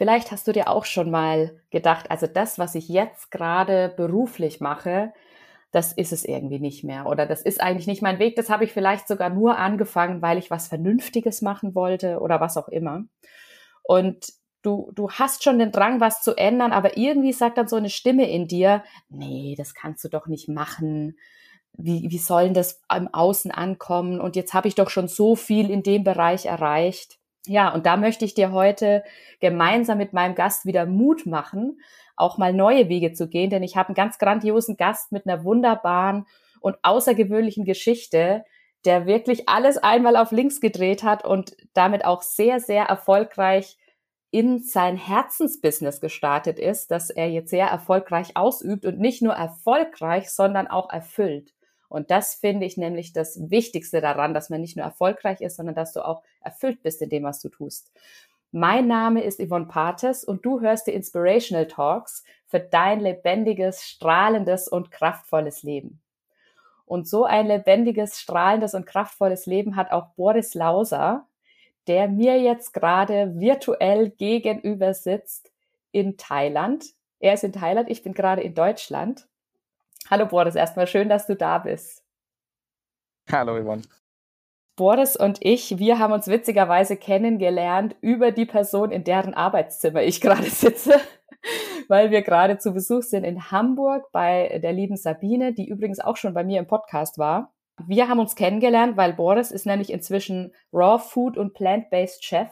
Vielleicht hast du dir auch schon mal gedacht, also das, was ich jetzt gerade beruflich mache, das ist es irgendwie nicht mehr oder das ist eigentlich nicht mein Weg. Das habe ich vielleicht sogar nur angefangen, weil ich was Vernünftiges machen wollte oder was auch immer. Und du, du hast schon den Drang, was zu ändern, aber irgendwie sagt dann so eine Stimme in dir, nee, das kannst du doch nicht machen. Wie, wie soll das im Außen ankommen? Und jetzt habe ich doch schon so viel in dem Bereich erreicht. Ja, und da möchte ich dir heute gemeinsam mit meinem Gast wieder Mut machen, auch mal neue Wege zu gehen, denn ich habe einen ganz grandiosen Gast mit einer wunderbaren und außergewöhnlichen Geschichte, der wirklich alles einmal auf links gedreht hat und damit auch sehr, sehr erfolgreich in sein Herzensbusiness gestartet ist, das er jetzt sehr erfolgreich ausübt und nicht nur erfolgreich, sondern auch erfüllt. Und das finde ich nämlich das Wichtigste daran, dass man nicht nur erfolgreich ist, sondern dass du auch erfüllt bist in dem, was du tust. Mein Name ist Yvonne Pates und du hörst die Inspirational Talks für dein lebendiges, strahlendes und kraftvolles Leben. Und so ein lebendiges, strahlendes und kraftvolles Leben hat auch Boris Lauser, der mir jetzt gerade virtuell gegenüber sitzt in Thailand. Er ist in Thailand, ich bin gerade in Deutschland. Hallo Boris, erstmal schön, dass du da bist. Hallo Yvonne. Boris und ich, wir haben uns witzigerweise kennengelernt über die Person, in deren Arbeitszimmer ich gerade sitze, weil wir gerade zu Besuch sind in Hamburg bei der lieben Sabine, die übrigens auch schon bei mir im Podcast war. Wir haben uns kennengelernt, weil Boris ist nämlich inzwischen Raw Food und Plant-Based Chef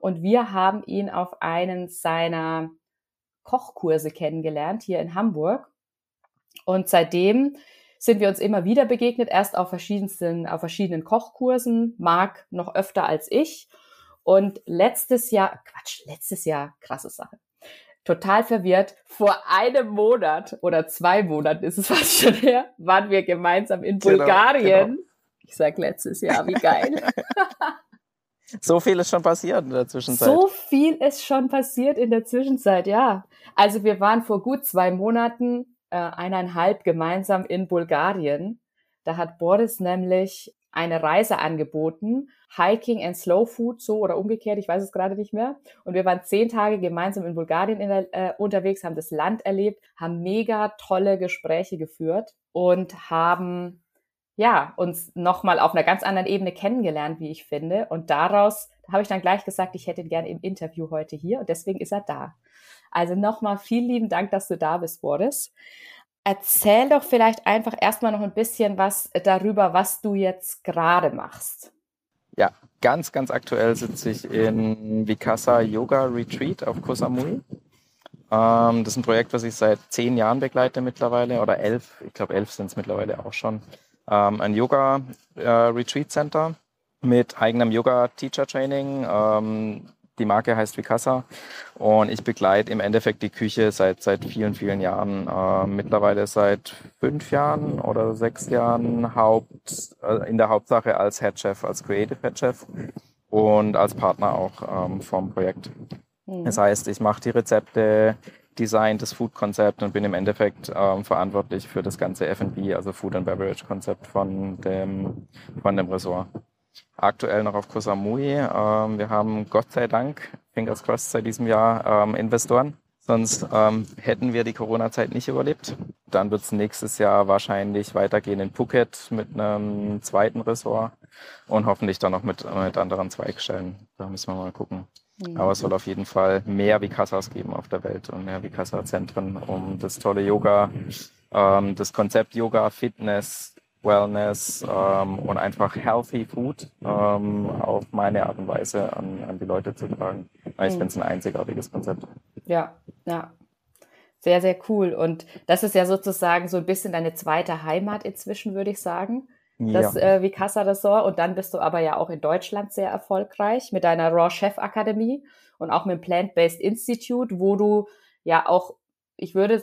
und wir haben ihn auf einen seiner Kochkurse kennengelernt hier in Hamburg. Und seitdem sind wir uns immer wieder begegnet, erst auf verschiedensten, auf verschiedenen Kochkursen, Marc noch öfter als ich. Und letztes Jahr, Quatsch, letztes Jahr, krasse Sache. Total verwirrt. Vor einem Monat oder zwei Monaten ist es fast schon her, waren wir gemeinsam in genau, Bulgarien. Genau. Ich sag letztes Jahr, wie geil. so viel ist schon passiert in der Zwischenzeit. So viel ist schon passiert in der Zwischenzeit, ja. Also wir waren vor gut zwei Monaten äh, eineinhalb gemeinsam in Bulgarien. Da hat Boris nämlich eine Reise angeboten, Hiking and Slow Food, so oder umgekehrt, ich weiß es gerade nicht mehr. Und wir waren zehn Tage gemeinsam in Bulgarien in der, äh, unterwegs, haben das Land erlebt, haben mega tolle Gespräche geführt und haben ja uns nochmal auf einer ganz anderen Ebene kennengelernt, wie ich finde. Und daraus habe ich dann gleich gesagt, ich hätte ihn gerne im Interview heute hier und deswegen ist er da. Also nochmal vielen lieben Dank, dass du da bist, Boris. Erzähl doch vielleicht einfach erstmal noch ein bisschen was darüber, was du jetzt gerade machst. Ja, ganz, ganz aktuell sitze ich in Vikasa Yoga Retreat auf Koh Samui. Ähm, das ist ein Projekt, was ich seit zehn Jahren begleite mittlerweile oder elf. Ich glaube, elf sind es mittlerweile auch schon. Ähm, ein Yoga äh, Retreat Center mit eigenem Yoga Teacher Training. Ähm, die Marke heißt Vicasa und ich begleite im Endeffekt die Küche seit, seit vielen, vielen Jahren. Äh, mittlerweile seit fünf Jahren oder sechs Jahren Haupt, äh, in der Hauptsache als Head Chef, als Creative Head Chef und als Partner auch ähm, vom Projekt. Mhm. Das heißt, ich mache die Rezepte, design das Food-Konzept und bin im Endeffekt ähm, verantwortlich für das ganze F&B, also Food and Beverage-Konzept von dem, von dem Ressort aktuell noch auf Koh Samui. Ähm, wir haben Gott sei Dank, fingers crossed, seit diesem Jahr ähm, Investoren. Sonst ähm, hätten wir die Corona-Zeit nicht überlebt. Dann wird es nächstes Jahr wahrscheinlich weitergehen in Phuket mit einem zweiten Ressort und hoffentlich dann noch mit, mit anderen Zweigstellen. Da müssen wir mal gucken. Mhm. Aber es soll auf jeden Fall mehr Vicassas geben auf der Welt und mehr Vicassa-Zentren, um das tolle Yoga, ähm, das Konzept Yoga, Fitness, Wellness ähm, und einfach Healthy Food ähm, auf meine Art und Weise an, an die Leute zu tragen. Weil ich mhm. finde es ein einzigartiges Konzept. Ja, ja. Sehr, sehr cool. Und das ist ja sozusagen so ein bisschen deine zweite Heimat inzwischen, würde ich sagen. Das ja. äh, Vicassa Ressort. Und dann bist du aber ja auch in Deutschland sehr erfolgreich mit deiner Raw Chef Akademie und auch mit dem Plant-Based Institute, wo du ja auch, ich würde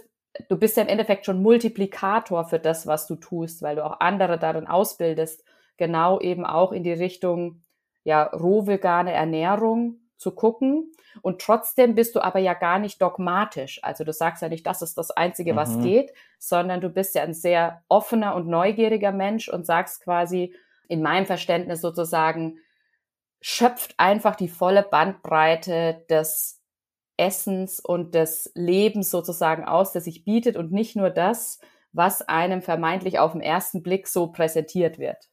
du bist ja im Endeffekt schon Multiplikator für das, was du tust, weil du auch andere darin ausbildest, genau eben auch in die Richtung ja roh-vegane Ernährung zu gucken. Und trotzdem bist du aber ja gar nicht dogmatisch. Also du sagst ja nicht, das ist das Einzige, was mhm. geht, sondern du bist ja ein sehr offener und neugieriger Mensch und sagst quasi in meinem Verständnis sozusagen, schöpft einfach die volle Bandbreite des Essens und des Lebens sozusagen aus, das sich bietet und nicht nur das, was einem vermeintlich auf den ersten Blick so präsentiert wird.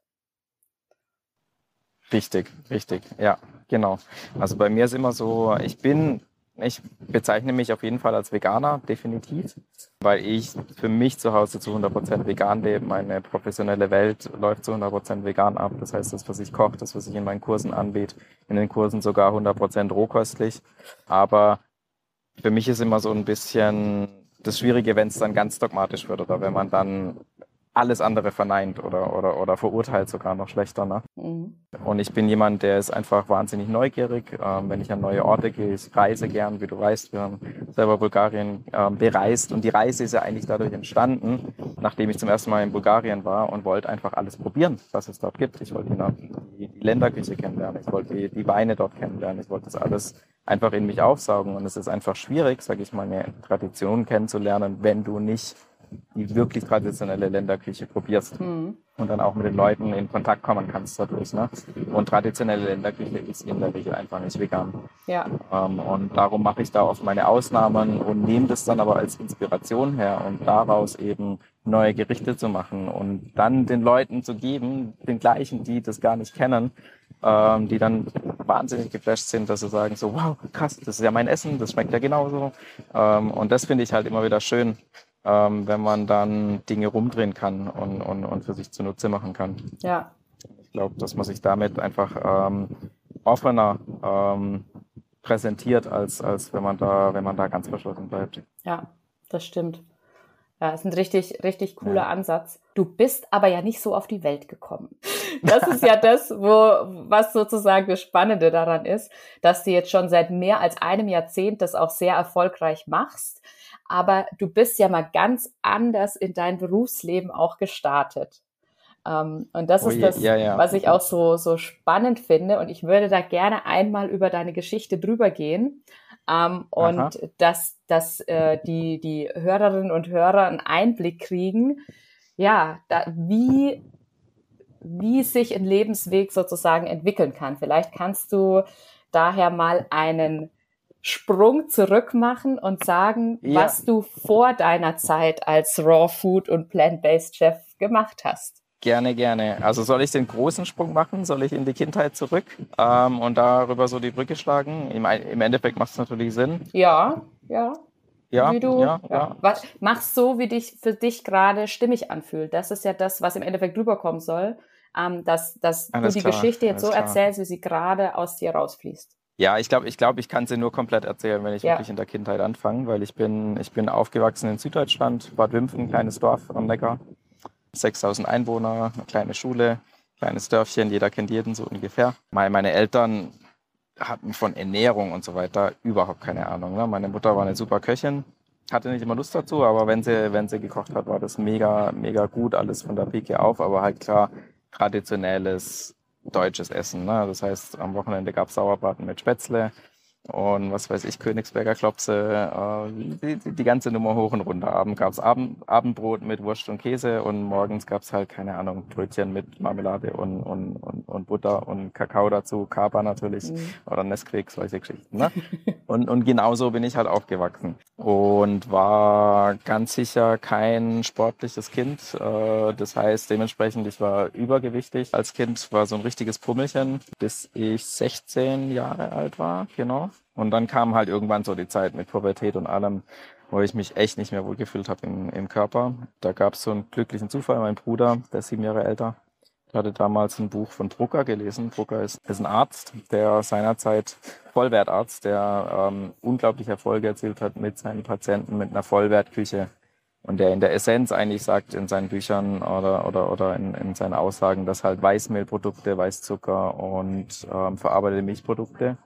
Richtig, richtig, ja, genau. Also bei mir ist immer so, ich bin ich bezeichne mich auf jeden Fall als Veganer, definitiv, weil ich für mich zu Hause zu 100% vegan lebe. Meine professionelle Welt läuft zu 100% vegan ab. Das heißt, das, was ich koche, das, was ich in meinen Kursen anbiete, in den Kursen sogar 100% rohköstlich. Aber für mich ist immer so ein bisschen das Schwierige, wenn es dann ganz dogmatisch wird oder wenn man dann alles andere verneint oder, oder, oder verurteilt sogar noch schlechter. Ne? Mhm. Und ich bin jemand, der ist einfach wahnsinnig neugierig. Ähm, wenn ich an neue Orte gehe, ich reise gern, wie du weißt, wir haben selber Bulgarien ähm, bereist und die Reise ist ja eigentlich dadurch entstanden, nachdem ich zum ersten Mal in Bulgarien war und wollte einfach alles probieren, was es dort gibt. Ich wollte die, die Länderküche kennenlernen, ich wollte die, die Weine dort kennenlernen, ich wollte das alles einfach in mich aufsaugen und es ist einfach schwierig, sage ich mal, eine Tradition kennenzulernen, wenn du nicht die wirklich traditionelle Länderküche probierst mhm. und dann auch mit den Leuten in Kontakt kommen kannst dadurch. Ne? Und traditionelle Länderküche ist in der Regel einfach nicht vegan. Ja. Ähm, und darum mache ich da oft meine Ausnahmen und nehme das dann aber als Inspiration her und daraus eben neue Gerichte zu machen und dann den Leuten zu geben, den gleichen, die das gar nicht kennen, ähm, die dann wahnsinnig geflasht sind, dass sie sagen so, wow, krass, das ist ja mein Essen, das schmeckt ja genauso. Ähm, und das finde ich halt immer wieder schön, ähm, wenn man dann Dinge rumdrehen kann und, und, und für sich zunutze machen kann. Ja. Ich glaube, dass man sich damit einfach ähm, offener ähm, präsentiert, als, als wenn man da, wenn man da ganz verschlossen bleibt. Ja, das stimmt. Ja, ist ein richtig, richtig cooler ja. Ansatz. Du bist aber ja nicht so auf die Welt gekommen. Das ist ja das, wo, was sozusagen das Spannende daran ist, dass du jetzt schon seit mehr als einem Jahrzehnt das auch sehr erfolgreich machst aber du bist ja mal ganz anders in dein Berufsleben auch gestartet. Ähm, und das oh ist das, ja, ja. was ich auch so, so spannend finde. Und ich würde da gerne einmal über deine Geschichte drüber gehen. Ähm, und Aha. dass, dass äh, die, die Hörerinnen und Hörer einen Einblick kriegen, ja, da, wie, wie sich ein Lebensweg sozusagen entwickeln kann. Vielleicht kannst du daher mal einen Sprung zurück machen und sagen, ja. was du vor deiner Zeit als Raw Food und Plant-Based Chef gemacht hast. Gerne, gerne. Also soll ich den großen Sprung machen? Soll ich in die Kindheit zurück ähm, und darüber so die Brücke schlagen? Im, im Endeffekt macht es natürlich Sinn. Ja, ja. Ja, wie du, ja, ja. Was, machst so, wie dich für dich gerade stimmig anfühlt. Das ist ja das, was im Endeffekt rüberkommen soll, ähm, dass, dass du die klar, Geschichte jetzt so klar. erzählst, wie sie gerade aus dir rausfließt. Ja, ich glaube, ich, glaub, ich kann sie nur komplett erzählen, wenn ich ja. wirklich in der Kindheit anfange, weil ich bin, ich bin aufgewachsen in Süddeutschland, Bad Wimpfen, kleines Dorf am Neckar, 6000 Einwohner, eine kleine Schule, kleines Dörfchen, jeder kennt jeden so ungefähr. Meine Eltern hatten von Ernährung und so weiter überhaupt keine Ahnung. Ne? Meine Mutter war eine super Köchin, hatte nicht immer Lust dazu, aber wenn sie, wenn sie gekocht hat, war das mega, mega gut, alles von der Pike auf, aber halt klar traditionelles deutsches Essen. Ne? Das heißt, am Wochenende gab es Sauerbraten mit Spätzle, und was weiß ich, Königsberger Klopse, äh, die, die, ganze Nummer hoch und runter. Abend gab es Abend, Abendbrot mit Wurst und Käse und morgens gab es halt, keine Ahnung, Brötchen mit Marmelade und, und, und, und Butter und Kakao dazu, Kaba natürlich mhm. oder Nesquik, solche Geschichten. Ne? und, und genauso bin ich halt aufgewachsen und war ganz sicher kein sportliches Kind. Äh, das heißt, dementsprechend, ich war übergewichtig. Als Kind war so ein richtiges Pummelchen, bis ich 16 Jahre alt war, genau. Und dann kam halt irgendwann so die Zeit mit Pubertät und allem, wo ich mich echt nicht mehr wohlgefühlt habe im, im Körper. Da gab es so einen glücklichen Zufall. Mein Bruder, der ist sieben Jahre älter, hatte damals ein Buch von Drucker gelesen. Drucker ist, ist ein Arzt, der seinerzeit Vollwertarzt, der ähm, unglaubliche Erfolge erzielt hat mit seinen Patienten, mit einer Vollwertküche. Und der in der Essenz eigentlich sagt in seinen Büchern oder, oder, oder in, in seinen Aussagen, dass halt Weißmehlprodukte, Weißzucker und ähm, verarbeitete Milchprodukte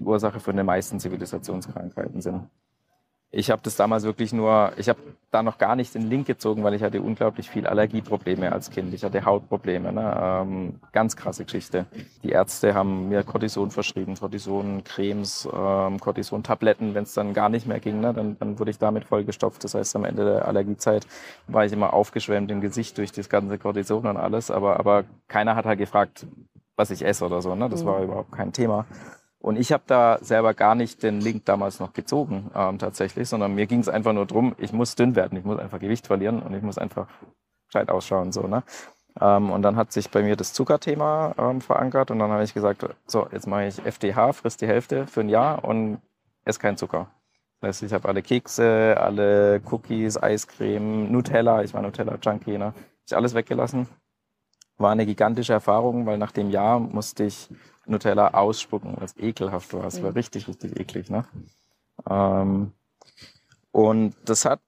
die Ursache für die meisten Zivilisationskrankheiten sind. Ich habe das damals wirklich nur, ich habe da noch gar nicht den Link gezogen, weil ich hatte unglaublich viel Allergieprobleme als Kind. Ich hatte Hautprobleme, ne? ähm, ganz krasse Geschichte. Die Ärzte haben mir Cortison verschrieben, Cortison-Cremes, ähm, Cortison-Tabletten. Wenn es dann gar nicht mehr ging, ne? dann, dann wurde ich damit vollgestopft. Das heißt, am Ende der Allergiezeit war ich immer aufgeschwemmt im Gesicht durch das ganze Cortison und alles. Aber, aber keiner hat halt gefragt, was ich esse oder so. Ne? Das mhm. war überhaupt kein Thema. Und ich habe da selber gar nicht den Link damals noch gezogen ähm, tatsächlich, sondern mir ging es einfach nur drum, ich muss dünn werden, ich muss einfach Gewicht verlieren und ich muss einfach gescheit ausschauen. so ne? Ähm, und dann hat sich bei mir das Zuckerthema ähm, verankert und dann habe ich gesagt, so, jetzt mache ich FDH, frisst die Hälfte für ein Jahr und esse keinen Zucker. Das heißt, ich habe alle Kekse, alle Cookies, Eiscreme, Nutella, ich war Nutella-Junkie, ne? Ich alles weggelassen. War eine gigantische Erfahrung, weil nach dem Jahr musste ich Nutella ausspucken, was ekelhaft war. Es war richtig, richtig eklig. Ne? Ähm, und das hat,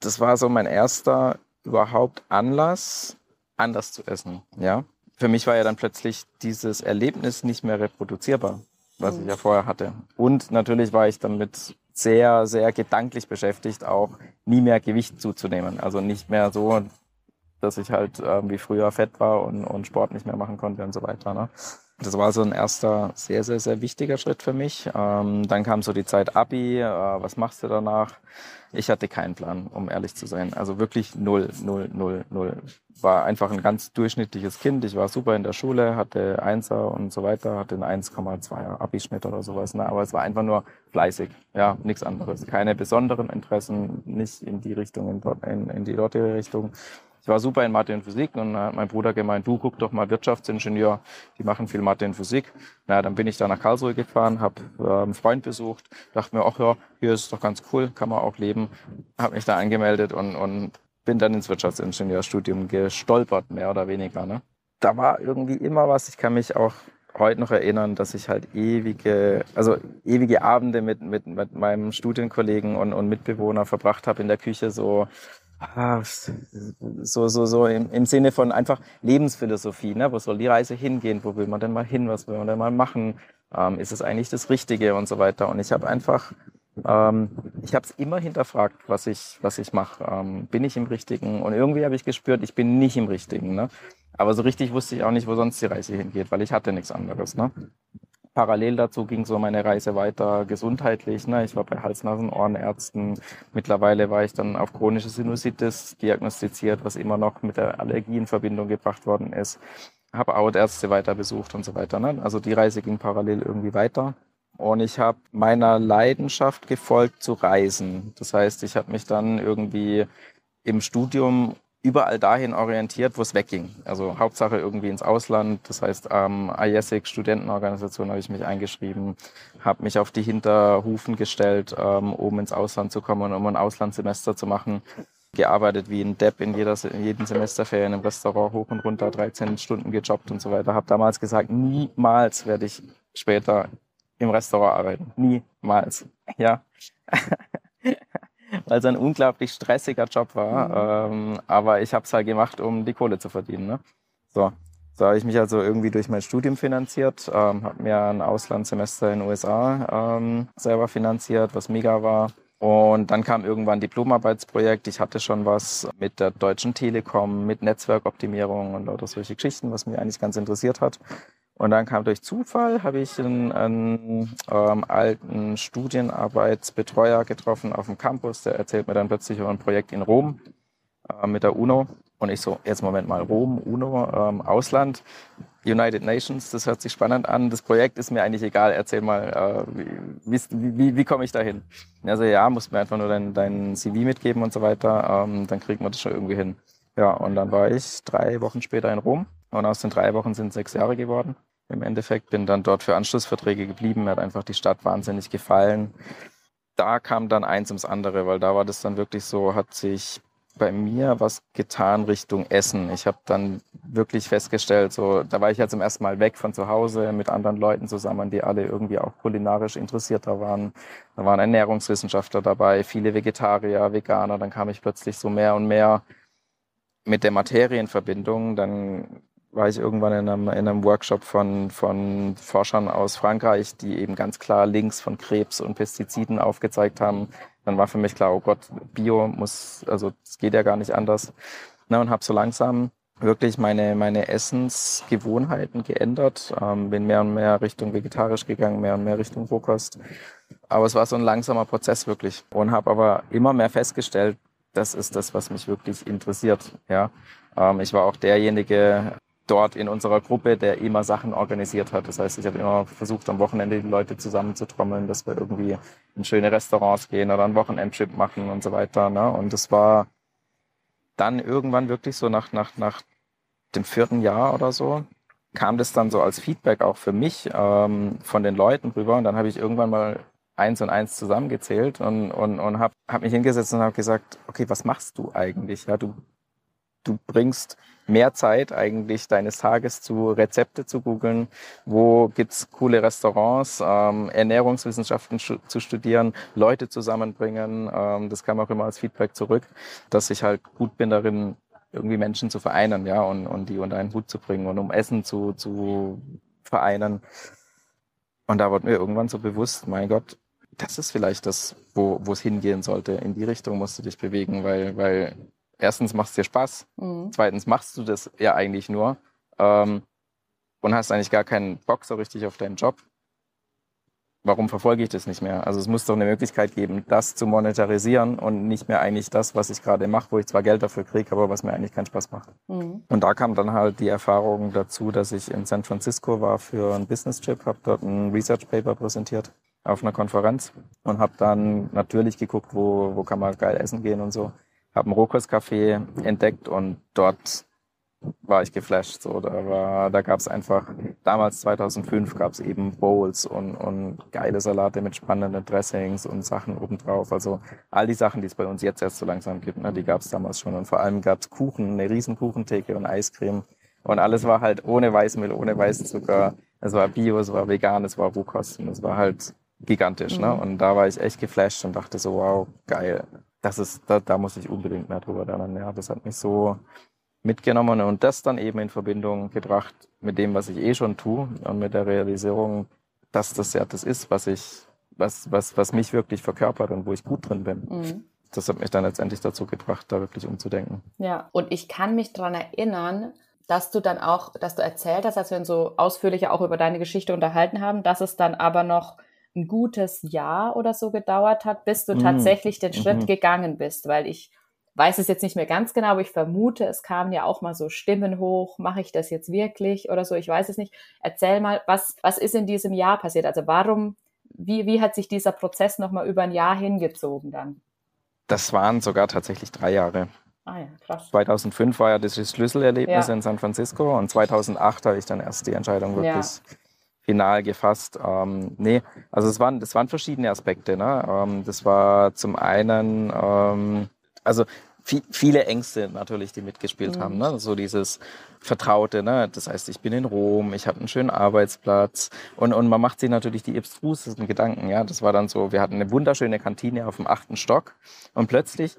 das war so mein erster überhaupt Anlass, anders zu essen. Ja, für mich war ja dann plötzlich dieses Erlebnis nicht mehr reproduzierbar, was mhm. ich ja vorher hatte. Und natürlich war ich damit sehr, sehr gedanklich beschäftigt, auch nie mehr Gewicht zuzunehmen. Also nicht mehr so, dass ich halt äh, wie früher fett war und, und Sport nicht mehr machen konnte und so weiter. Ne? Das war so ein erster sehr, sehr, sehr wichtiger Schritt für mich. Ähm, dann kam so die Zeit Abi, äh, was machst du danach? Ich hatte keinen Plan, um ehrlich zu sein. Also wirklich null, null, null, null. War einfach ein ganz durchschnittliches Kind. Ich war super in der Schule, hatte Einser und so weiter, hatte einen 1,2er Abischnitt oder sowas. Ne? Aber es war einfach nur fleißig, ja, nichts anderes. Keine besonderen Interessen, nicht in die Richtung, in, in, in die dortige Richtung ich war super in Mathe und Physik und dann hat mein Bruder gemeint, du guck doch mal Wirtschaftsingenieur, die machen viel Mathe und Physik. Na, dann bin ich da nach Karlsruhe gefahren, habe äh, einen Freund besucht, dachte mir, ach ja, hier ist doch ganz cool, kann man auch leben. Habe mich da angemeldet und, und bin dann ins Wirtschaftsingenieurstudium gestolpert, mehr oder weniger. Ne? Da war irgendwie immer was, ich kann mich auch heute noch erinnern, dass ich halt ewige, also ewige Abende mit, mit, mit meinem Studienkollegen und, und Mitbewohner verbracht habe in der Küche, so so, so, so im, im Sinne von einfach Lebensphilosophie. Ne? Wo soll die Reise hingehen? Wo will man denn mal hin? Was will man denn mal machen? Ähm, ist es eigentlich das Richtige und so weiter? Und ich habe einfach, ähm, ich habe es immer hinterfragt, was ich, was ich mache. Ähm, bin ich im Richtigen? Und irgendwie habe ich gespürt, ich bin nicht im Richtigen. Ne? Aber so richtig wusste ich auch nicht, wo sonst die Reise hingeht, weil ich hatte nichts anderes. Ne? Parallel dazu ging so meine Reise weiter gesundheitlich. Ne? Ich war bei Hals-Nasen-Ohrenärzten. Mittlerweile war ich dann auf chronische Sinusitis diagnostiziert, was immer noch mit der Allergie in Verbindung gebracht worden ist. Habe Hautärzte weiter besucht und so weiter. Ne? Also die Reise ging parallel irgendwie weiter. Und ich habe meiner Leidenschaft gefolgt zu reisen. Das heißt, ich habe mich dann irgendwie im Studium überall dahin orientiert, wo es wegging. Also Hauptsache irgendwie ins Ausland. Das heißt, ähm, IESIC Studentenorganisation habe ich mich eingeschrieben, habe mich auf die Hinterhufen gestellt, ähm, um ins Ausland zu kommen, um ein Auslandssemester zu machen. Gearbeitet wie ein Depp in, jeder, in jedem Semesterferien im Restaurant hoch und runter, 13 Stunden gejobbt und so weiter. Habe damals gesagt, niemals werde ich später im Restaurant arbeiten. Niemals. Ja. weil es ein unglaublich stressiger Job war. Mhm. Ähm, aber ich habe es halt gemacht, um die Kohle zu verdienen. Ne? So. So habe ich mich also irgendwie durch mein Studium finanziert, ähm, habe mir ein Auslandssemester in den USA ähm, selber finanziert, was mega war. Und dann kam irgendwann ein Diplomarbeitsprojekt. Ich hatte schon was mit der Deutschen Telekom, mit Netzwerkoptimierung und lauter solche Geschichten, was mich eigentlich ganz interessiert hat. Und dann kam durch Zufall, habe ich einen, einen ähm, alten Studienarbeitsbetreuer getroffen auf dem Campus. Der erzählt mir dann plötzlich über ein Projekt in Rom äh, mit der UNO. Und ich so, jetzt Moment mal, Rom, UNO, ähm, Ausland, United Nations, das hört sich spannend an. Das Projekt ist mir eigentlich egal. Erzähl mal, äh, wie, wie, wie, wie komme ich da hin? Also ja, musst mir einfach nur dein, dein CV mitgeben und so weiter. Ähm, dann kriegt man das schon irgendwie hin. Ja, und dann war ich drei Wochen später in Rom und aus den drei Wochen sind sechs Jahre geworden. Im Endeffekt bin dann dort für Anschlussverträge geblieben. Mir hat einfach die Stadt wahnsinnig gefallen. Da kam dann eins ums andere, weil da war das dann wirklich so, hat sich bei mir was getan Richtung Essen. Ich habe dann wirklich festgestellt, so da war ich ja zum ersten Mal weg von zu Hause mit anderen Leuten zusammen, die alle irgendwie auch kulinarisch interessierter waren. Da waren Ernährungswissenschaftler dabei, viele Vegetarier, Veganer. Dann kam ich plötzlich so mehr und mehr mit der Materie in Verbindung. Dann war ich irgendwann in einem, in einem Workshop von, von Forschern aus Frankreich, die eben ganz klar Links von Krebs und Pestiziden aufgezeigt haben. Dann war für mich klar, oh Gott, Bio muss, also es geht ja gar nicht anders. Na, und habe so langsam wirklich meine, meine Essensgewohnheiten geändert, ähm, bin mehr und mehr Richtung vegetarisch gegangen, mehr und mehr Richtung Rohkost. Aber es war so ein langsamer Prozess wirklich und habe aber immer mehr festgestellt, das ist das, was mich wirklich interessiert. Ja, ähm, ich war auch derjenige, dort in unserer Gruppe, der immer Sachen organisiert hat. Das heißt, ich habe immer versucht, am Wochenende die Leute zusammenzutrommeln, dass wir irgendwie in schöne Restaurants gehen oder einen Wochenendtrip machen und so weiter. Ne? Und das war dann irgendwann wirklich so nach, nach, nach dem vierten Jahr oder so, kam das dann so als Feedback auch für mich ähm, von den Leuten rüber. Und dann habe ich irgendwann mal eins und eins zusammengezählt und, und, und habe hab mich hingesetzt und habe gesagt, okay, was machst du eigentlich? Ja, du, du bringst mehr Zeit eigentlich deines Tages zu Rezepte zu googeln, wo gibt's coole Restaurants, ähm, Ernährungswissenschaften zu studieren, Leute zusammenbringen. Ähm, das kam auch immer als Feedback zurück, dass ich halt gut bin darin, irgendwie Menschen zu vereinen, ja, und, und die unter einen Hut zu bringen und um Essen zu, zu vereinen. Und da wurde mir irgendwann so bewusst, mein Gott, das ist vielleicht das, wo, wo es hingehen sollte. In die Richtung musst du dich bewegen, weil, weil erstens macht es dir Spaß, mhm. zweitens machst du das ja eigentlich nur ähm, und hast eigentlich gar keinen Bock so richtig auf deinen Job. Warum verfolge ich das nicht mehr? Also es muss doch eine Möglichkeit geben, das zu monetarisieren und nicht mehr eigentlich das, was ich gerade mache, wo ich zwar Geld dafür kriege, aber was mir eigentlich keinen Spaß macht. Mhm. Und da kam dann halt die Erfahrung dazu, dass ich in San Francisco war für einen Business Trip, habe dort ein Research Paper präsentiert auf einer Konferenz und habe dann natürlich geguckt, wo, wo kann man geil essen gehen und so. Habe ein Rohkostcafé entdeckt und dort war ich geflasht. So, da war, da gab es einfach, damals 2005 gab es eben Bowls und, und geile Salate mit spannenden Dressings und Sachen obendrauf. Also all die Sachen, die es bei uns jetzt erst so langsam gibt, ne, die gab es damals schon. Und vor allem gab es Kuchen, eine riesen Kuchentheke und Eiscreme. Und alles war halt ohne Weißmehl, ohne Weißzucker. Es war Bio, es war vegan, es war Rohkost und es war halt gigantisch. Ne? Mhm. Ne? Und da war ich echt geflasht und dachte so, wow, geil. Das ist, da, da muss ich unbedingt mehr drüber lernen. Ja, das hat mich so mitgenommen und das dann eben in Verbindung gebracht mit dem, was ich eh schon tue und mit der Realisierung, dass das ja das ist, was ich, was, was, was mich wirklich verkörpert und wo ich gut drin bin. Mhm. Das hat mich dann letztendlich dazu gebracht, da wirklich umzudenken. Ja, und ich kann mich dran erinnern, dass du dann auch, dass du erzählt hast, als wir uns so ausführlicher auch über deine Geschichte unterhalten haben, dass es dann aber noch ein gutes Jahr oder so gedauert hat, bis du mhm. tatsächlich den Schritt mhm. gegangen bist, weil ich weiß es jetzt nicht mehr ganz genau, aber ich vermute, es kamen ja auch mal so Stimmen hoch, mache ich das jetzt wirklich oder so, ich weiß es nicht. Erzähl mal, was, was ist in diesem Jahr passiert? Also warum, wie, wie hat sich dieser Prozess nochmal über ein Jahr hingezogen dann? Das waren sogar tatsächlich drei Jahre. Ah ja, krass. 2005 war ja das Schlüsselerlebnis ja. in San Francisco und 2008 habe ich dann erst die Entscheidung wirklich ja. Final gefasst. Ähm, nee, also es waren, das waren verschiedene Aspekte. Ne? Ähm, das war zum einen ähm, also viele Ängste natürlich, die mitgespielt mhm. haben. Ne? So dieses Vertraute, ne? Das heißt, ich bin in Rom, ich habe einen schönen Arbeitsplatz und, und man macht sich natürlich die abstrusesten Gedanken, ja. Das war dann so, wir hatten eine wunderschöne Kantine auf dem achten Stock und plötzlich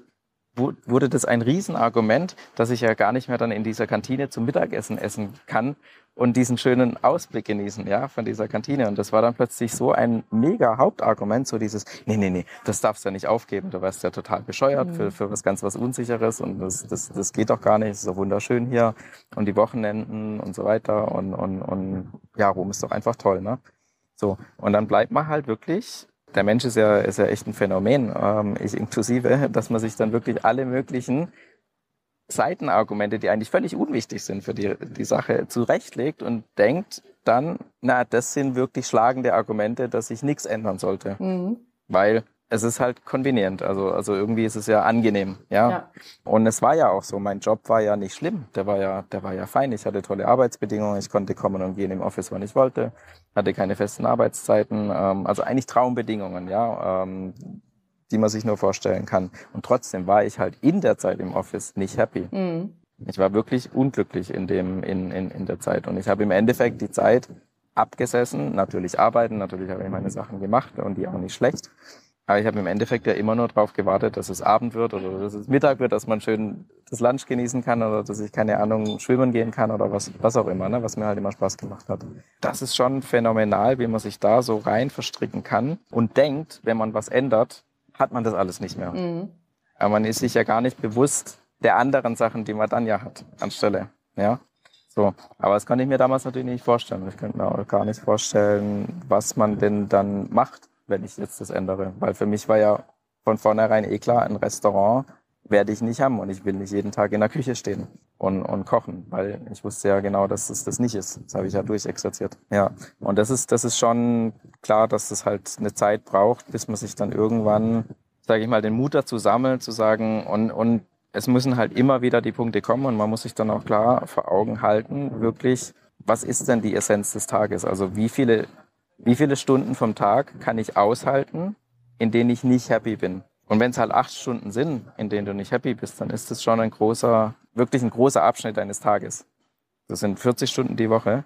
wurde das ein Riesenargument, dass ich ja gar nicht mehr dann in dieser Kantine zum Mittagessen essen kann und diesen schönen Ausblick genießen, ja, von dieser Kantine. Und das war dann plötzlich so ein mega Hauptargument, so dieses, nee, nee, nee, das darfst du ja nicht aufgeben, du wirst ja total bescheuert mhm. für, für was ganz was Unsicheres und das, das, das geht doch gar nicht, es ist so wunderschön hier und die Wochenenden und so weiter und, und, und ja, Rom ist doch einfach toll, ne? So, und dann bleibt man halt wirklich der Mensch ist ja, ist ja echt ein Phänomen, ähm, ich inklusive, dass man sich dann wirklich alle möglichen Seitenargumente, die eigentlich völlig unwichtig sind für die, die Sache, zurechtlegt und denkt dann, na, das sind wirklich schlagende Argumente, dass sich nichts ändern sollte. Mhm. Weil es ist halt konvenient, also, also irgendwie ist es ja angenehm, ja? ja. Und es war ja auch so, mein Job war ja nicht schlimm, der war ja, der war ja fein, ich hatte tolle Arbeitsbedingungen, ich konnte kommen und gehen im Office, wann ich wollte, hatte keine festen Arbeitszeiten, ähm, also eigentlich Traumbedingungen, ja, ähm, die man sich nur vorstellen kann. Und trotzdem war ich halt in der Zeit im Office nicht happy. Mhm. Ich war wirklich unglücklich in dem, in, in, in der Zeit. Und ich habe im Endeffekt die Zeit abgesessen, natürlich arbeiten, natürlich habe ich meine Sachen gemacht und die auch nicht schlecht. Aber ich habe im Endeffekt ja immer nur darauf gewartet, dass es Abend wird oder dass es Mittag wird, dass man schön das Lunch genießen kann oder dass ich, keine Ahnung, schwimmen gehen kann oder was, was auch immer, ne, was mir halt immer Spaß gemacht hat. Das ist schon phänomenal, wie man sich da so rein verstricken kann und denkt, wenn man was ändert, hat man das alles nicht mehr. Mhm. Aber man ist sich ja gar nicht bewusst der anderen Sachen, die man dann ja hat, anstelle. Ja. So. Aber das konnte ich mir damals natürlich nicht vorstellen. Ich könnte mir auch gar nicht vorstellen, was man denn dann macht wenn ich jetzt das ändere. Weil für mich war ja von vornherein eh klar, ein Restaurant werde ich nicht haben und ich will nicht jeden Tag in der Küche stehen und, und kochen, weil ich wusste ja genau, dass es das nicht ist. Das habe ich ja durchexerziert. Ja, und das ist, das ist schon klar, dass das halt eine Zeit braucht, bis man sich dann irgendwann, sage ich mal, den Mut dazu sammelt, zu sagen und, und es müssen halt immer wieder die Punkte kommen und man muss sich dann auch klar vor Augen halten, wirklich, was ist denn die Essenz des Tages? Also wie viele, wie viele Stunden vom Tag kann ich aushalten, in denen ich nicht happy bin? Und wenn es halt acht Stunden sind, in denen du nicht happy bist, dann ist das schon ein großer, wirklich ein großer Abschnitt deines Tages. Das sind 40 Stunden die Woche.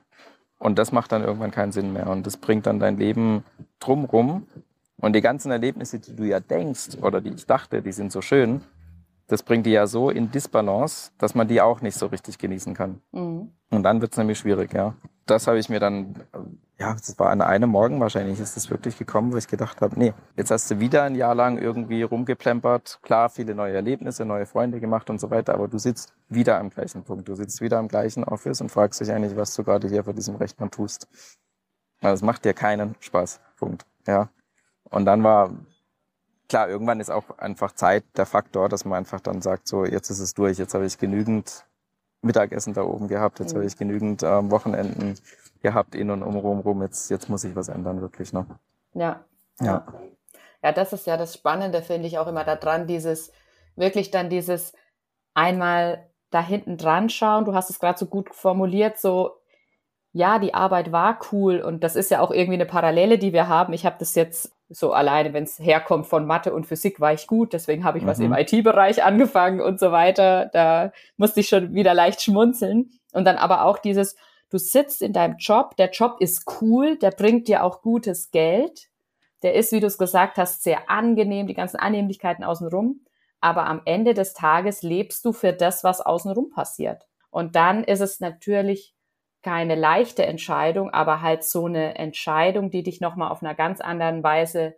Und das macht dann irgendwann keinen Sinn mehr. Und das bringt dann dein Leben drumrum. Und die ganzen Erlebnisse, die du ja denkst oder die ich dachte, die sind so schön, das bringt die ja so in Disbalance, dass man die auch nicht so richtig genießen kann. Mhm. Und dann wird es nämlich schwierig, ja. Das habe ich mir dann, ja, das war an einem Morgen wahrscheinlich, ist das wirklich gekommen, wo ich gedacht habe, nee, jetzt hast du wieder ein Jahr lang irgendwie rumgeplempert, klar, viele neue Erlebnisse, neue Freunde gemacht und so weiter, aber du sitzt wieder am gleichen Punkt, du sitzt wieder am gleichen Office und fragst dich eigentlich, was du gerade hier vor diesem Rechner tust. Es macht dir keinen Spaß, Punkt, ja. Und dann war klar, irgendwann ist auch einfach Zeit der Faktor, dass man einfach dann sagt, so jetzt ist es durch, jetzt habe ich genügend Mittagessen da oben gehabt, jetzt mhm. habe ich genügend ähm, Wochenenden gehabt, in und um rum rum, jetzt, jetzt muss ich was ändern, wirklich. Ne? Ja. Ja. Ja, das ist ja das Spannende, finde ich auch immer daran, dieses, wirklich dann dieses einmal da hinten dran schauen, du hast es gerade so gut formuliert, so ja, die Arbeit war cool und das ist ja auch irgendwie eine Parallele, die wir haben. Ich habe das jetzt so alleine, wenn es herkommt von Mathe und Physik, war ich gut, deswegen habe ich mhm. was im mhm. IT-Bereich angefangen und so weiter. Da musste ich schon wieder leicht schmunzeln. Und dann aber auch dieses, du sitzt in deinem Job, der Job ist cool, der bringt dir auch gutes Geld. Der ist, wie du es gesagt hast, sehr angenehm, die ganzen Annehmlichkeiten außenrum. Aber am Ende des Tages lebst du für das, was außenrum passiert. Und dann ist es natürlich keine leichte Entscheidung, aber halt so eine Entscheidung, die dich nochmal auf einer ganz anderen Weise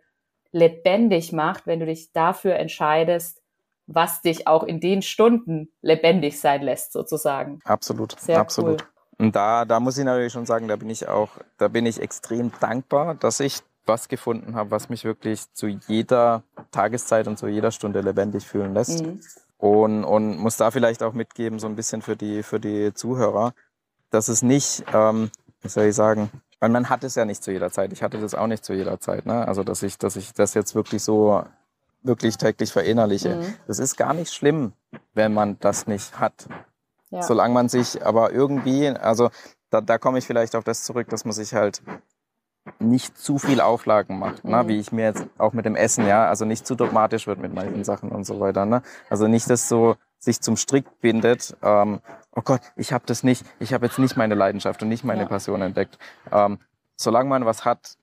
lebendig macht, wenn du dich dafür entscheidest, was dich auch in den Stunden lebendig sein lässt, sozusagen. Absolut, Sehr absolut. Cool. Und da, da muss ich natürlich schon sagen, da bin ich auch, da bin ich extrem dankbar, dass ich was gefunden habe, was mich wirklich zu jeder Tageszeit und zu jeder Stunde lebendig fühlen lässt. Mhm. Und, und muss da vielleicht auch mitgeben, so ein bisschen für die, für die Zuhörer dass es nicht, ähm, wie soll ich sagen, weil man hat es ja nicht zu jeder Zeit. Ich hatte das auch nicht zu jeder Zeit. Ne? Also dass ich, dass ich das jetzt wirklich so wirklich täglich verinnerliche. Mhm. Das ist gar nicht schlimm, wenn man das nicht hat. Ja. Solange man sich aber irgendwie, also da, da komme ich vielleicht auf das zurück, dass man sich halt nicht zu viel Auflagen macht, ne? Mhm. wie ich mir jetzt auch mit dem Essen, ja, also nicht zu dogmatisch wird mit manchen Sachen und so weiter. Ne? Also nicht das so sich zum Strick bindet, ähm, oh Gott, ich habe das nicht, ich habe jetzt nicht meine Leidenschaft und nicht meine ja. Passion entdeckt. Ähm, solange man was hat,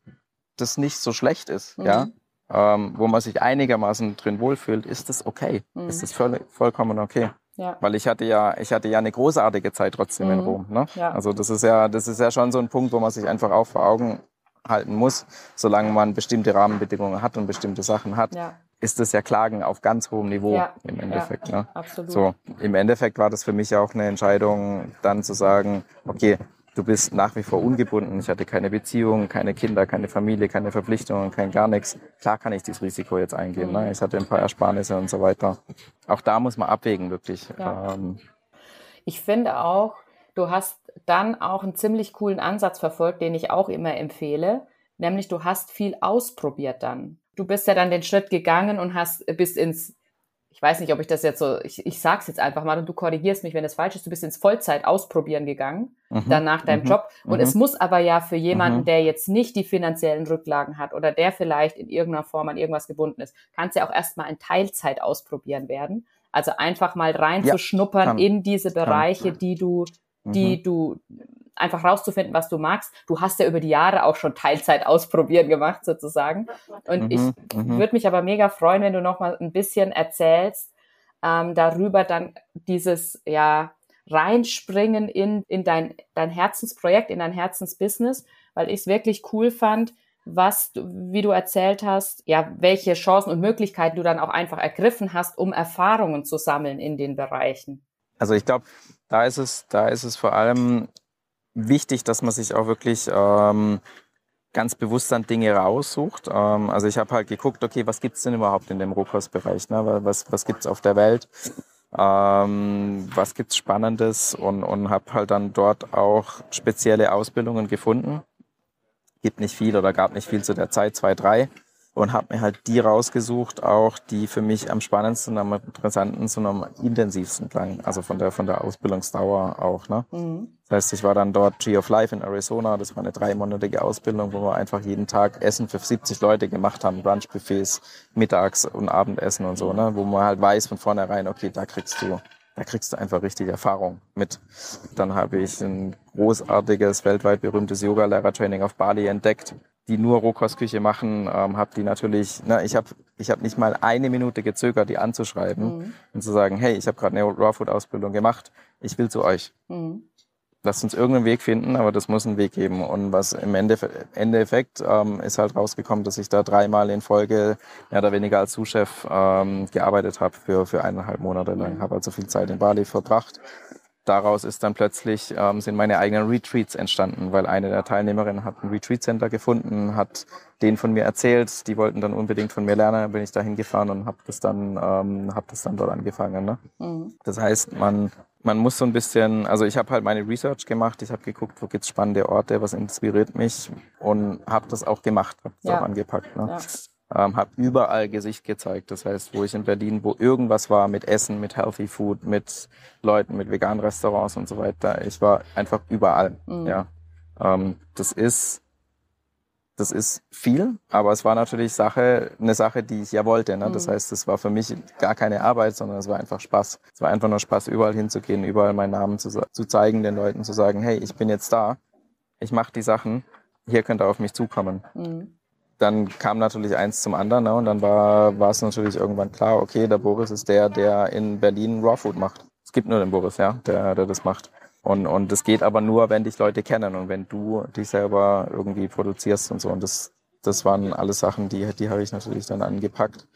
das nicht so schlecht ist, mhm. ja, ähm, wo man sich einigermaßen drin wohlfühlt, ist das okay. Mhm. Ist das voll, vollkommen okay. Ja. Weil ich hatte ja, ich hatte ja eine großartige Zeit trotzdem mhm. in Rom. Ne? Ja. Also das ist ja, das ist ja schon so ein Punkt, wo man sich einfach auch vor Augen halten muss, solange man bestimmte Rahmenbedingungen hat und bestimmte Sachen hat. Ja ist es ja Klagen auf ganz hohem Niveau ja, im Endeffekt. Ja, ne? absolut. So, im Endeffekt war das für mich auch eine Entscheidung, dann zu sagen, okay, du bist nach wie vor ungebunden. Ich hatte keine Beziehung, keine Kinder, keine Familie, keine Verpflichtungen, kein gar nichts. Klar kann ich dieses Risiko jetzt eingehen. Ne? Ich hatte ein paar Ersparnisse und so weiter. Auch da muss man abwägen, wirklich. Ja. Ähm, ich finde auch, du hast dann auch einen ziemlich coolen Ansatz verfolgt, den ich auch immer empfehle. Nämlich du hast viel ausprobiert dann du bist ja dann den Schritt gegangen und hast bist ins ich weiß nicht, ob ich das jetzt so, ich, ich sag's jetzt einfach mal und du korrigierst mich, wenn es falsch ist, du bist ins Vollzeit ausprobieren gegangen, mhm. dann nach deinem mhm. Job. Und mhm. es muss aber ja für jemanden, mhm. der jetzt nicht die finanziellen Rücklagen hat oder der vielleicht in irgendeiner Form an irgendwas gebunden ist, kann es ja auch erstmal in Teilzeit ausprobieren werden. Also einfach mal reinzuschnuppern ja, in diese Bereiche, die du, die mhm. du einfach rauszufinden, was du magst. Du hast ja über die Jahre auch schon Teilzeit ausprobieren gemacht, sozusagen. Und mhm, ich mhm. würde mich aber mega freuen, wenn du noch mal ein bisschen erzählst ähm, darüber, dann dieses, ja, reinspringen in, in dein, dein Herzensprojekt, in dein Herzensbusiness, weil ich es wirklich cool fand, was, du, wie du erzählt hast, ja, welche Chancen und Möglichkeiten du dann auch einfach ergriffen hast, um Erfahrungen zu sammeln in den Bereichen. Also ich glaube, da ist es, da ist es vor allem wichtig, dass man sich auch wirklich ähm, ganz bewusst dann Dinge raussucht. Ähm, also ich habe halt geguckt, okay, was gibt's denn überhaupt in dem Rohkostbereich? Ne? Was, was gibt's auf der Welt? Ähm, was gibt's Spannendes? Und, und habe halt dann dort auch spezielle Ausbildungen gefunden. Gibt nicht viel oder gab nicht viel zu der Zeit, zwei, drei und habe mir halt die rausgesucht, auch die für mich am spannendsten, am interessantesten und am intensivsten klangen. Also von der von der Ausbildungsdauer auch. Ne? Mhm. Das heißt, ich war dann dort Tree of Life in Arizona. Das war eine dreimonatige Ausbildung, wo wir einfach jeden Tag Essen für 70 Leute gemacht haben, Brunchbuffets, Mittags- und Abendessen und so, ne? wo man halt weiß von vornherein, okay, da kriegst du da kriegst du einfach richtig Erfahrung mit. Dann habe ich ein großartiges, weltweit berühmtes Yoga-Lehrer-Training auf Bali entdeckt, die nur Rohkostküche machen, ähm, habe die natürlich, na, ich habe ich hab nicht mal eine Minute gezögert, die anzuschreiben mhm. und zu sagen, hey, ich habe gerade eine Raw Food Ausbildung gemacht, ich will zu euch. Mhm. Lasst uns irgendeinen Weg finden, aber das muss einen Weg geben. Und was im Endeffekt ähm, ist halt rausgekommen, dass ich da dreimal in Folge mehr oder weniger als Sous-Chef ähm, gearbeitet habe für, für eineinhalb Monate lang. Mhm. Habe also viel Zeit in Bali verbracht daraus ist dann plötzlich, ähm, sind meine eigenen Retreats entstanden, weil eine der Teilnehmerinnen hat ein Retreat Center gefunden, hat denen von mir erzählt, die wollten dann unbedingt von mir lernen, dann bin ich da hingefahren und habe das dann, ähm, hab das dann dort angefangen. Ne? Mhm. Das heißt, man man muss so ein bisschen, also ich habe halt meine Research gemacht, ich habe geguckt, wo gibt's spannende Orte, was inspiriert mich und habe das auch gemacht, habe das ja. auch angepackt. Ne? Ja ähm, habe überall Gesicht gezeigt. Das heißt, wo ich in Berlin, wo irgendwas war mit Essen, mit Healthy Food, mit Leuten, mit veganen Restaurants und so weiter, ich war einfach überall. Mhm. Ja, ähm, das ist das ist viel, aber es war natürlich Sache, eine Sache, die ich ja wollte. Ne? Das mhm. heißt, es war für mich gar keine Arbeit, sondern es war einfach Spaß. Es war einfach nur Spaß, überall hinzugehen, überall meinen Namen zu, zu zeigen, den Leuten zu sagen, hey, ich bin jetzt da, ich mache die Sachen, hier könnt ihr auf mich zukommen. Mhm dann kam natürlich eins zum anderen ne? und dann war, war es natürlich irgendwann klar, okay, der Boris ist der, der in Berlin Raw Food macht. Es gibt nur den Boris, ja, der, der das macht. Und, und das geht aber nur, wenn dich Leute kennen und wenn du dich selber irgendwie produzierst und so. Und das, das waren alles Sachen, die, die habe ich natürlich dann angepackt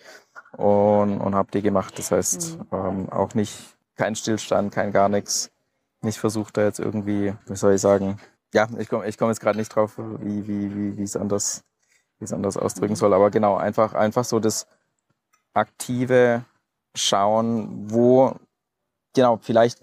und, und habe die gemacht. Das heißt, mhm. ähm, auch nicht kein Stillstand, kein gar nichts. Nicht versucht da jetzt irgendwie, wie soll ich sagen, ja, ich komme ich komm jetzt gerade nicht drauf, wie, wie, wie, wie es anders wie es anders ausdrücken soll. Aber genau, einfach, einfach so das aktive Schauen, wo, genau, vielleicht,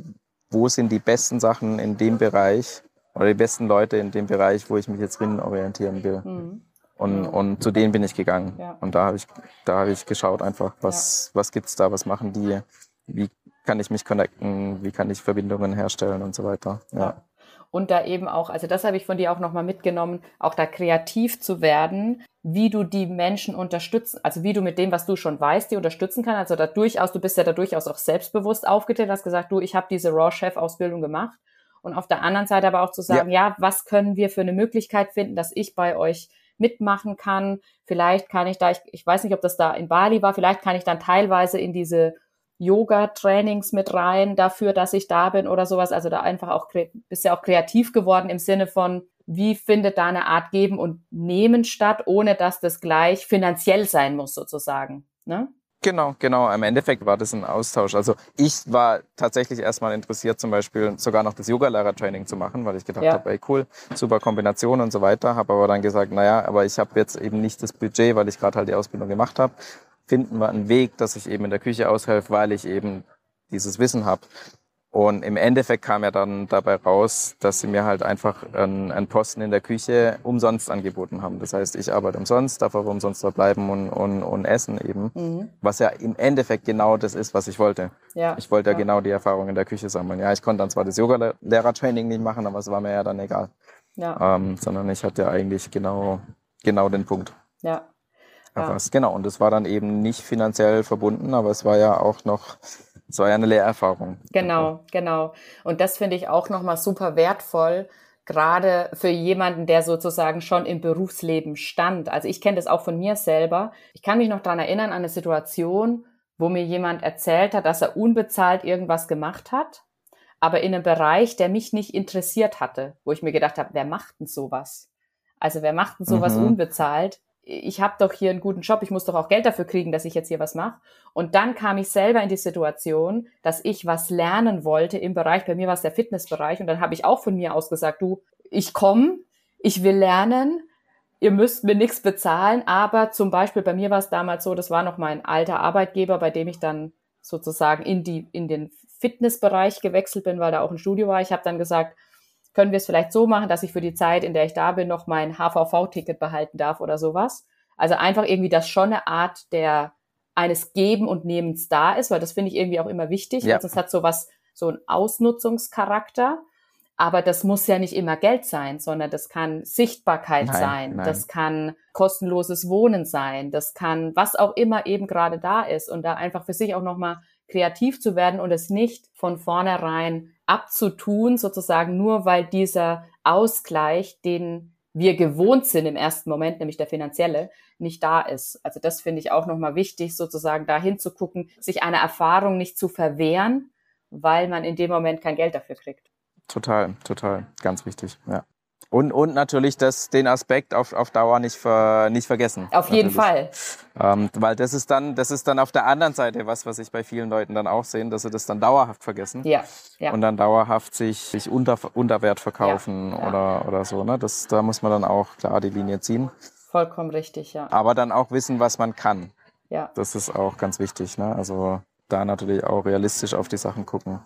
wo sind die besten Sachen in dem Bereich oder die besten Leute in dem Bereich, wo ich mich jetzt drin orientieren will. Mhm. Und, und zu denen bin ich gegangen. Ja. Und da habe ich, da habe ich geschaut einfach, was, ja. was gibt's da, was machen die, wie kann ich mich connecten, wie kann ich Verbindungen herstellen und so weiter. Ja. ja und da eben auch, also das habe ich von dir auch nochmal mitgenommen, auch da kreativ zu werden, wie du die Menschen unterstützen, also wie du mit dem, was du schon weißt, die unterstützen kannst. Also da durchaus, du bist ja da durchaus auch selbstbewusst aufgetreten, hast gesagt, du, ich habe diese Raw-Chef-Ausbildung gemacht. Und auf der anderen Seite aber auch zu sagen, ja. ja, was können wir für eine Möglichkeit finden, dass ich bei euch mitmachen kann. Vielleicht kann ich da, ich, ich weiß nicht, ob das da in Bali war, vielleicht kann ich dann teilweise in diese Yoga-Trainings mit rein dafür, dass ich da bin oder sowas. Also da einfach auch, bist ja auch kreativ geworden im Sinne von, wie findet da eine Art Geben und Nehmen statt, ohne dass das gleich finanziell sein muss sozusagen. Ne? Genau, genau. Im Endeffekt war das ein Austausch. Also ich war tatsächlich erstmal interessiert, zum Beispiel sogar noch das Yoga-Lehrer-Training zu machen, weil ich gedacht ja. habe, ey cool, super Kombination und so weiter. Habe aber dann gesagt, naja, aber ich habe jetzt eben nicht das Budget, weil ich gerade halt die Ausbildung gemacht habe finden wir einen Weg, dass ich eben in der Küche aushelfe, weil ich eben dieses Wissen habe. Und im Endeffekt kam ja dann dabei raus, dass sie mir halt einfach einen, einen, Posten in der Küche umsonst angeboten haben. Das heißt, ich arbeite umsonst, darf aber umsonst da bleiben und, und, und essen eben. Mhm. Was ja im Endeffekt genau das ist, was ich wollte. Ja, ich wollte ja, ja genau die Erfahrung in der Küche sammeln. Ja, ich konnte dann zwar das Yoga-Lehrer-Training nicht machen, aber es war mir ja dann egal. Ja. Ähm, sondern ich hatte eigentlich genau, genau den Punkt. Ja, ja. Genau, und das war dann eben nicht finanziell verbunden, aber es war ja auch noch, es war ja eine Lehrerfahrung. Genau, genau. Und das finde ich auch nochmal super wertvoll, gerade für jemanden, der sozusagen schon im Berufsleben stand. Also ich kenne das auch von mir selber. Ich kann mich noch daran erinnern an eine Situation, wo mir jemand erzählt hat, dass er unbezahlt irgendwas gemacht hat, aber in einem Bereich, der mich nicht interessiert hatte, wo ich mir gedacht habe, wer macht denn sowas? Also wer macht denn sowas mhm. unbezahlt? Ich habe doch hier einen guten Job, ich muss doch auch Geld dafür kriegen, dass ich jetzt hier was mache. Und dann kam ich selber in die Situation, dass ich was lernen wollte im Bereich, bei mir war es der Fitnessbereich, und dann habe ich auch von mir aus gesagt, du, ich komme, ich will lernen, ihr müsst mir nichts bezahlen, aber zum Beispiel bei mir war es damals so, das war noch mein alter Arbeitgeber, bei dem ich dann sozusagen in die in den Fitnessbereich gewechselt bin, weil da auch ein Studio war. Ich habe dann gesagt, können wir es vielleicht so machen, dass ich für die Zeit, in der ich da bin, noch mein HVV-Ticket behalten darf oder sowas. Also einfach irgendwie, dass schon eine Art der eines Geben und Nehmens da ist, weil das finde ich irgendwie auch immer wichtig. Ja. Also es hat so was, so einen Ausnutzungscharakter. Aber das muss ja nicht immer Geld sein, sondern das kann Sichtbarkeit nein, sein, nein. das kann kostenloses Wohnen sein, das kann was auch immer eben gerade da ist und da einfach für sich auch nochmal kreativ zu werden und es nicht von vornherein abzutun, sozusagen nur weil dieser Ausgleich, den wir gewohnt sind im ersten Moment, nämlich der finanzielle, nicht da ist. Also das finde ich auch nochmal wichtig, sozusagen da hinzugucken, sich einer Erfahrung nicht zu verwehren, weil man in dem Moment kein Geld dafür kriegt. Total, total, ganz wichtig, ja. Und, und natürlich das, den Aspekt auf, auf Dauer nicht, ver, nicht vergessen. Auf jeden Fall. Ähm, weil das ist dann, das ist dann auf der anderen Seite was, was ich bei vielen Leuten dann auch sehen, dass sie das dann dauerhaft vergessen. Ja. ja. Und dann dauerhaft sich, sich unter, unter Wert verkaufen ja. oder, oder so. Ne? Das, da muss man dann auch klar die Linie ziehen. Vollkommen richtig, ja. Aber dann auch wissen, was man kann. Ja. Das ist auch ganz wichtig. Ne? Also da natürlich auch realistisch auf die Sachen gucken.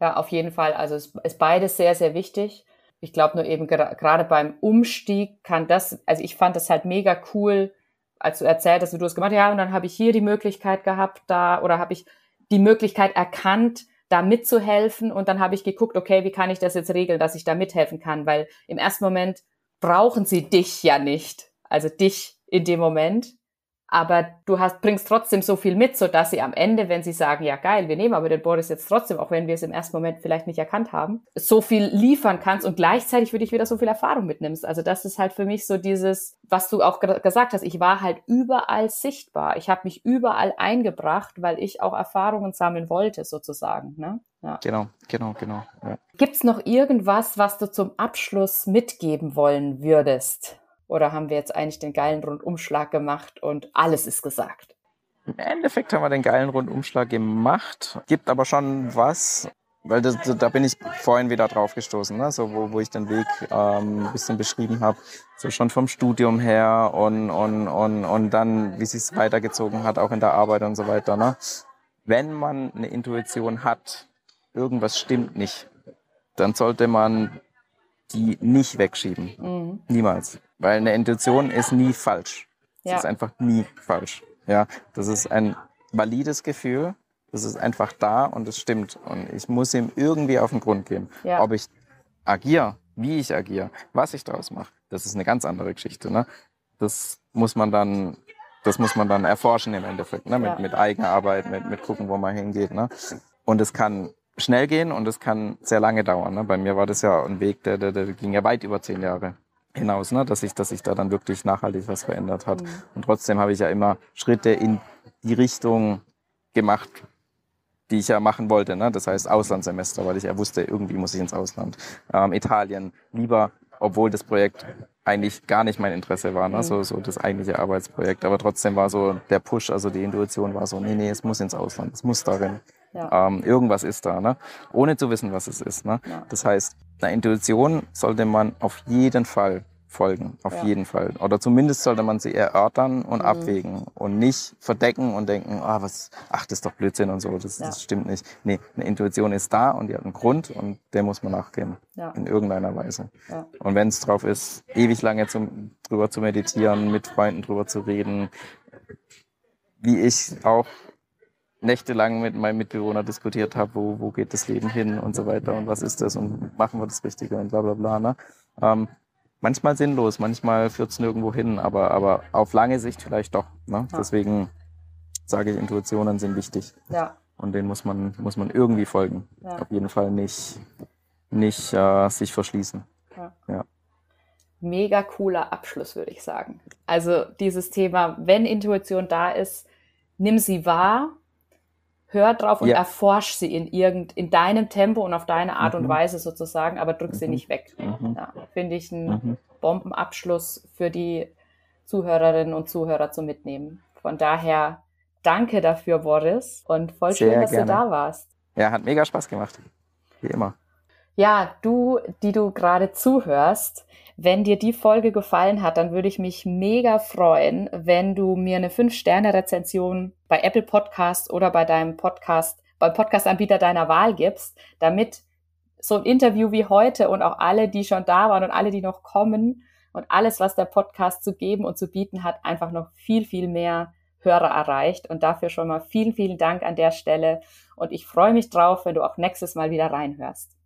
Ja, auf jeden Fall. Also es ist beides sehr, sehr wichtig. Ich glaube nur eben gerade beim Umstieg kann das, also ich fand das halt mega cool, als du erzählt hast, wie du es gemacht hast, ja, und dann habe ich hier die Möglichkeit gehabt, da, oder habe ich die Möglichkeit erkannt, da mitzuhelfen. Und dann habe ich geguckt, okay, wie kann ich das jetzt regeln, dass ich da mithelfen kann, weil im ersten Moment brauchen sie dich ja nicht, also dich in dem Moment, aber du hast, bringst trotzdem so viel mit, so dass sie am Ende, wenn sie sagen, ja geil, wir nehmen aber den Boris jetzt trotzdem, auch wenn wir es im ersten Moment vielleicht nicht erkannt haben, so viel liefern kannst und gleichzeitig für dich wieder so viel Erfahrung mitnimmst. Also das ist halt für mich so dieses, was du auch gesagt hast, ich war halt überall sichtbar. Ich habe mich überall eingebracht, weil ich auch Erfahrungen sammeln wollte, sozusagen. Ne? Ja. Genau, genau, genau. Ja. Gibt's noch irgendwas, was du zum Abschluss mitgeben wollen würdest? Oder haben wir jetzt eigentlich den geilen Rundumschlag gemacht und alles ist gesagt? Im Endeffekt haben wir den geilen Rundumschlag gemacht. Gibt aber schon was, weil das, da bin ich vorhin wieder drauf gestoßen, ne? so, wo, wo ich den Weg ähm, ein bisschen beschrieben habe. So schon vom Studium her und, und, und, und dann, wie sich es weitergezogen hat, auch in der Arbeit und so weiter. Ne? Wenn man eine Intuition hat, irgendwas stimmt nicht, dann sollte man die nicht wegschieben. Mhm. Niemals. Weil eine Intuition ist nie falsch. Ja. ist einfach nie falsch. Ja, das ist ein valides Gefühl. Das ist einfach da und es stimmt. Und ich muss ihm irgendwie auf den Grund gehen. Ja. Ob ich agiere, wie ich agiere, was ich daraus mache, das ist eine ganz andere Geschichte. Ne? Das muss man dann, das muss man dann erforschen im Endeffekt, ne? mit, ja. mit Eigenarbeit, mit, mit gucken, wo man hingeht. Ne? Und es kann schnell gehen und es kann sehr lange dauern. Ne? Bei mir war das ja ein Weg, der, der, der ging ja weit über zehn Jahre hinaus, ne? dass sich dass sich da dann wirklich nachhaltig was verändert hat. Mhm. Und trotzdem habe ich ja immer Schritte in die Richtung gemacht, die ich ja machen wollte. Ne? Das heißt Auslandssemester, weil ich ja wusste, irgendwie muss ich ins Ausland. Ähm, Italien, lieber, obwohl das Projekt eigentlich gar nicht mein Interesse war, ne? Mhm. so, so das eigentliche Arbeitsprojekt. Aber trotzdem war so der Push, also die Intuition war so, nee, nee, es muss ins Ausland, es muss darin. Ja. Ähm, irgendwas ist da, ne? ohne zu wissen, was es ist. Ne? Ja. Das heißt, einer Intuition sollte man auf jeden Fall folgen, auf ja. jeden Fall. Oder zumindest sollte man sie erörtern und mhm. abwägen und nicht verdecken und denken, ah, was, ach, das ist doch Blödsinn und so, das, ja. das stimmt nicht. Nee, eine Intuition ist da und die hat einen Grund und der muss man nachgehen. Ja. In irgendeiner Weise. Und wenn es drauf ist, ewig lange zum, drüber zu meditieren, mit Freunden drüber zu reden, wie ich auch nächtelang mit meinem Mitbewohner diskutiert habe, wo, wo geht das Leben hin und so weiter und was ist das und machen wir das Richtige und bla bla bla. Ne? Ähm, manchmal sinnlos, manchmal führt es nirgendwo hin, aber, aber auf lange Sicht vielleicht doch. Ne? Ja. Deswegen sage ich, Intuitionen sind wichtig. Ja. Und denen muss man, muss man irgendwie folgen. Ja. Auf jeden Fall nicht, nicht äh, sich verschließen. Ja. ja. Mega cooler Abschluss, würde ich sagen. Also dieses Thema, wenn Intuition da ist, nimm sie wahr, hör drauf und ja. erforsch sie in irgend, in deinem Tempo und auf deine Art mhm. und Weise sozusagen, aber drück mhm. sie nicht weg. Mhm. Ja, Finde ich einen mhm. Bombenabschluss für die Zuhörerinnen und Zuhörer zu mitnehmen. Von daher danke dafür, Boris, und voll Sehr schön, dass gerne. du da warst. Ja, hat mega Spaß gemacht. Wie immer. Ja, du, die du gerade zuhörst, wenn dir die Folge gefallen hat, dann würde ich mich mega freuen, wenn du mir eine 5-Sterne-Rezension bei Apple Podcast oder bei deinem Podcast, beim Podcast-Anbieter deiner Wahl gibst, damit so ein Interview wie heute und auch alle, die schon da waren und alle, die noch kommen und alles, was der Podcast zu geben und zu bieten hat, einfach noch viel, viel mehr Hörer erreicht. Und dafür schon mal vielen, vielen Dank an der Stelle. Und ich freue mich drauf, wenn du auch nächstes Mal wieder reinhörst.